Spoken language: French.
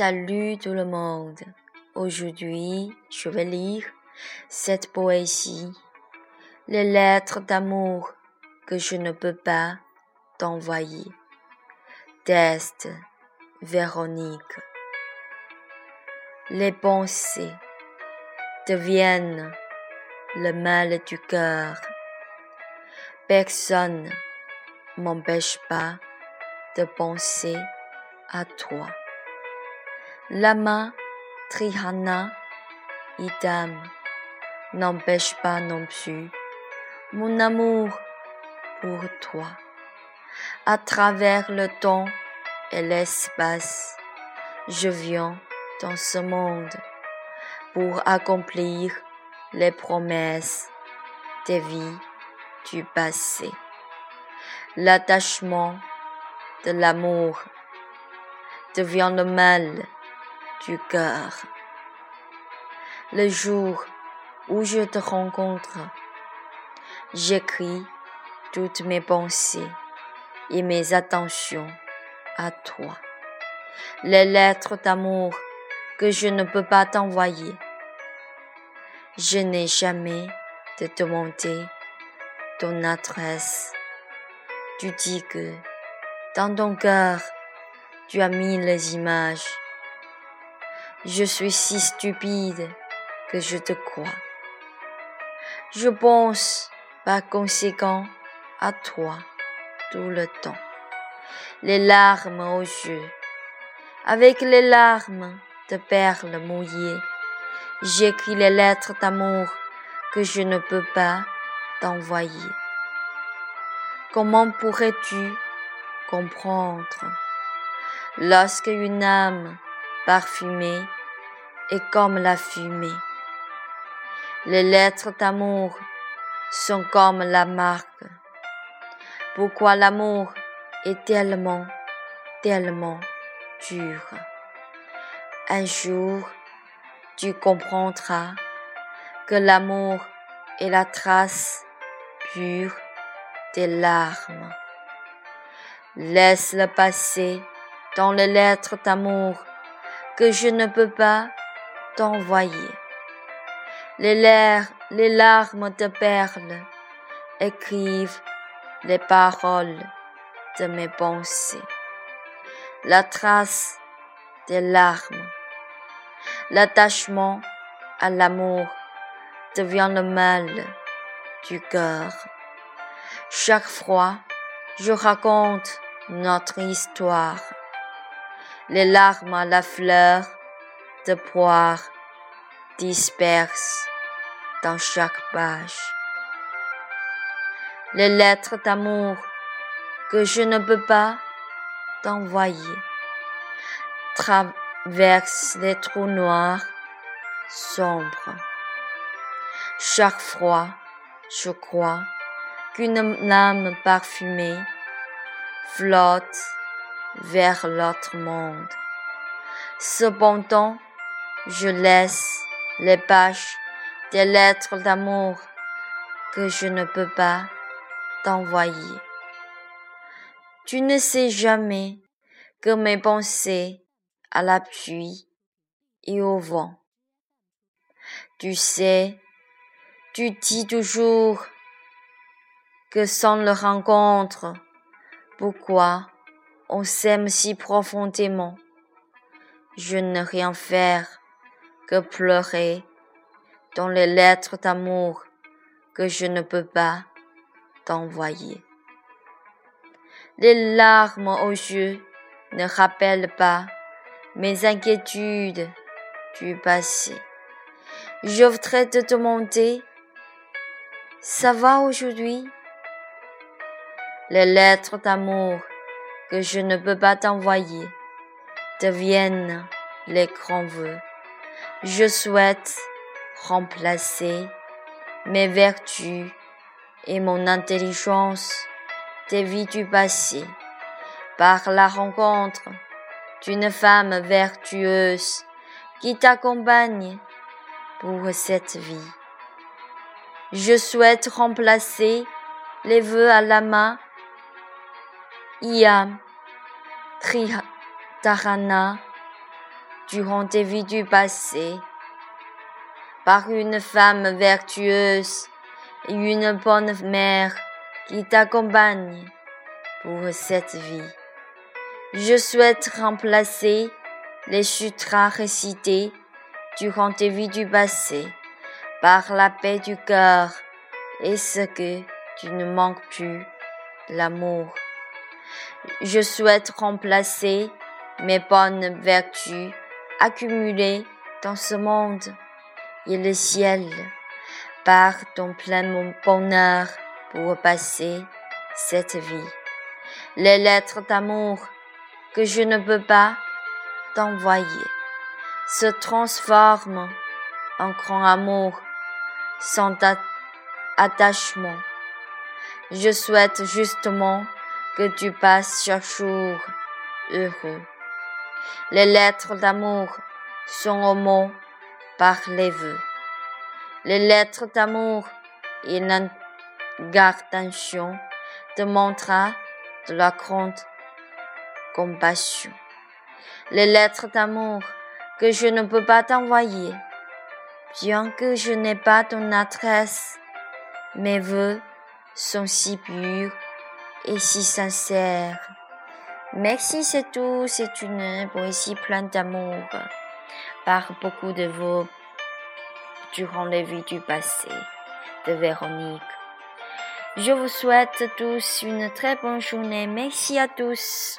Salut tout le monde. Aujourd'hui, je vais lire cette poésie, les lettres d'amour que je ne peux pas t'envoyer. Test Véronique. Les pensées deviennent le mal du cœur. Personne m'empêche pas de penser à toi. Lama Trihana idam n'empêche pas non plus mon amour pour toi. À travers le temps et l'espace, je viens dans ce monde pour accomplir les promesses des vies du passé. L'attachement de l'amour devient le mal du cœur. Le jour où je te rencontre, j'écris toutes mes pensées et mes attentions à toi. Les lettres d'amour que je ne peux pas t'envoyer. Je n'ai jamais de demander ton adresse. Tu dis que dans ton cœur, tu as mis les images je suis si stupide que je te crois. Je pense par conséquent à toi tout le temps. Les larmes aux yeux, avec les larmes de perles mouillées, j'écris les lettres d'amour que je ne peux pas t'envoyer. Comment pourrais-tu comprendre? Lorsque une âme parfumée et comme la fumée. Les lettres d'amour sont comme la marque. Pourquoi l'amour est tellement, tellement dur? Un jour, tu comprendras que l'amour est la trace pure des larmes. Laisse-le passer dans les lettres d'amour que je ne peux pas t'envoyer. Les, les larmes de perles écrivent les paroles de mes pensées. La trace des larmes, l'attachement à l'amour devient le mal du cœur. Chaque fois, je raconte notre histoire les larmes à la fleur de poire dispersent dans chaque page. Les lettres d'amour que je ne peux pas t'envoyer traversent les trous noirs sombres. Chaque fois, je crois qu'une âme parfumée flotte vers l'autre monde. Cependant, je laisse les pages des lettres d'amour que je ne peux pas t'envoyer. Tu ne sais jamais que mes pensées à la pluie et au vent. Tu sais, tu dis toujours que sans le rencontre, pourquoi on s'aime si profondément. Je ne rien faire que pleurer dans les lettres d'amour que je ne peux pas t'envoyer. Les larmes aux yeux ne rappellent pas mes inquiétudes du passé. Je voudrais te demander, ça va aujourd'hui? Les lettres d'amour que je ne peux pas t'envoyer deviennent les grands vœux. Je souhaite remplacer mes vertus et mon intelligence des vies du passé par la rencontre d'une femme vertueuse qui t'accompagne pour cette vie. Je souhaite remplacer les vœux à la main Iam Triharana durant tes vies du passé, par une femme vertueuse et une bonne mère qui t'accompagne pour cette vie. Je souhaite remplacer les sutras récités durant tes vies du passé par la paix du cœur et ce que tu ne manques plus, l'amour. Je souhaite remplacer mes bonnes vertus accumulées dans ce monde et le ciel par ton plein bonheur pour passer cette vie. Les lettres d'amour que je ne peux pas t'envoyer se transforment en grand amour sans attachement. Je souhaite justement que tu passes chaque jour heureux. Les lettres d'amour sont au mot par les vœux. Les lettres d'amour et l'intention te montrera de la grande compassion. Les lettres d'amour que je ne peux pas t'envoyer, bien que je n'ai pas ton adresse, mes vœux sont si purs et si sincères. Merci, c'est tout. C'est une poésie pleine d'amour par beaucoup de vous durant les vies du passé de Véronique. Je vous souhaite tous une très bonne journée. Merci à tous.